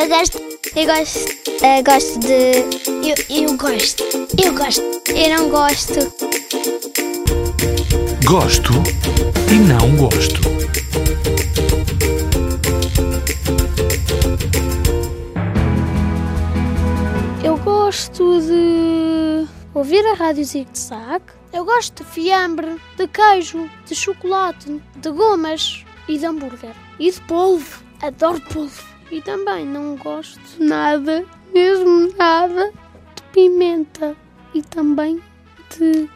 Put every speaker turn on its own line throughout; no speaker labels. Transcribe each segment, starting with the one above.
Eu gosto. Eu gosto. Eu gosto de. Eu, eu gosto. Eu gosto. Eu não gosto.
Gosto e não gosto.
Eu gosto de ouvir a rádio Zig-Zag. Eu gosto de fiambre, de queijo, de chocolate, de gomas e de hambúrguer. E de polvo. Adoro polvo. E também não gosto nada, mesmo nada, de pimenta. E também de.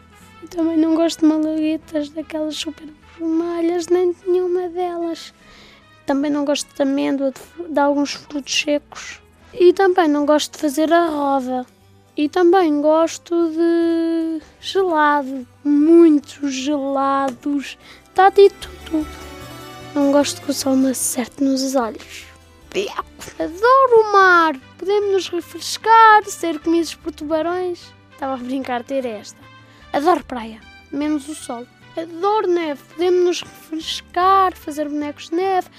E também não gosto de malaguetas, daquelas super vermelhas, nem de nenhuma delas. Também não gosto de amêndoa, de, de alguns frutos secos. E também não gosto de fazer a roda. E também gosto de gelado, muitos gelados. Está dito tudo. Não gosto que o sol me acerte nos olhos. Adoro o mar. Podemos nos refrescar, ser comidos por tubarões. Estava a brincar ter esta. Adoro praia, menos o sol. Adoro neve. Podemos nos refrescar, fazer bonecos de neve,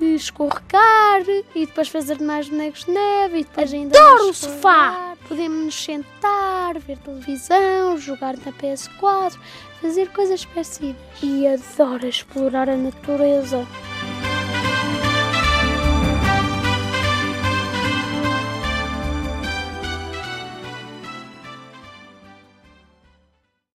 escorregar e depois fazer mais bonecos de neve e depois ainda Adoro o sofá! Podemos nos sentar, ver televisão, jogar na PS4, fazer coisas parecidas. E adoro explorar a natureza.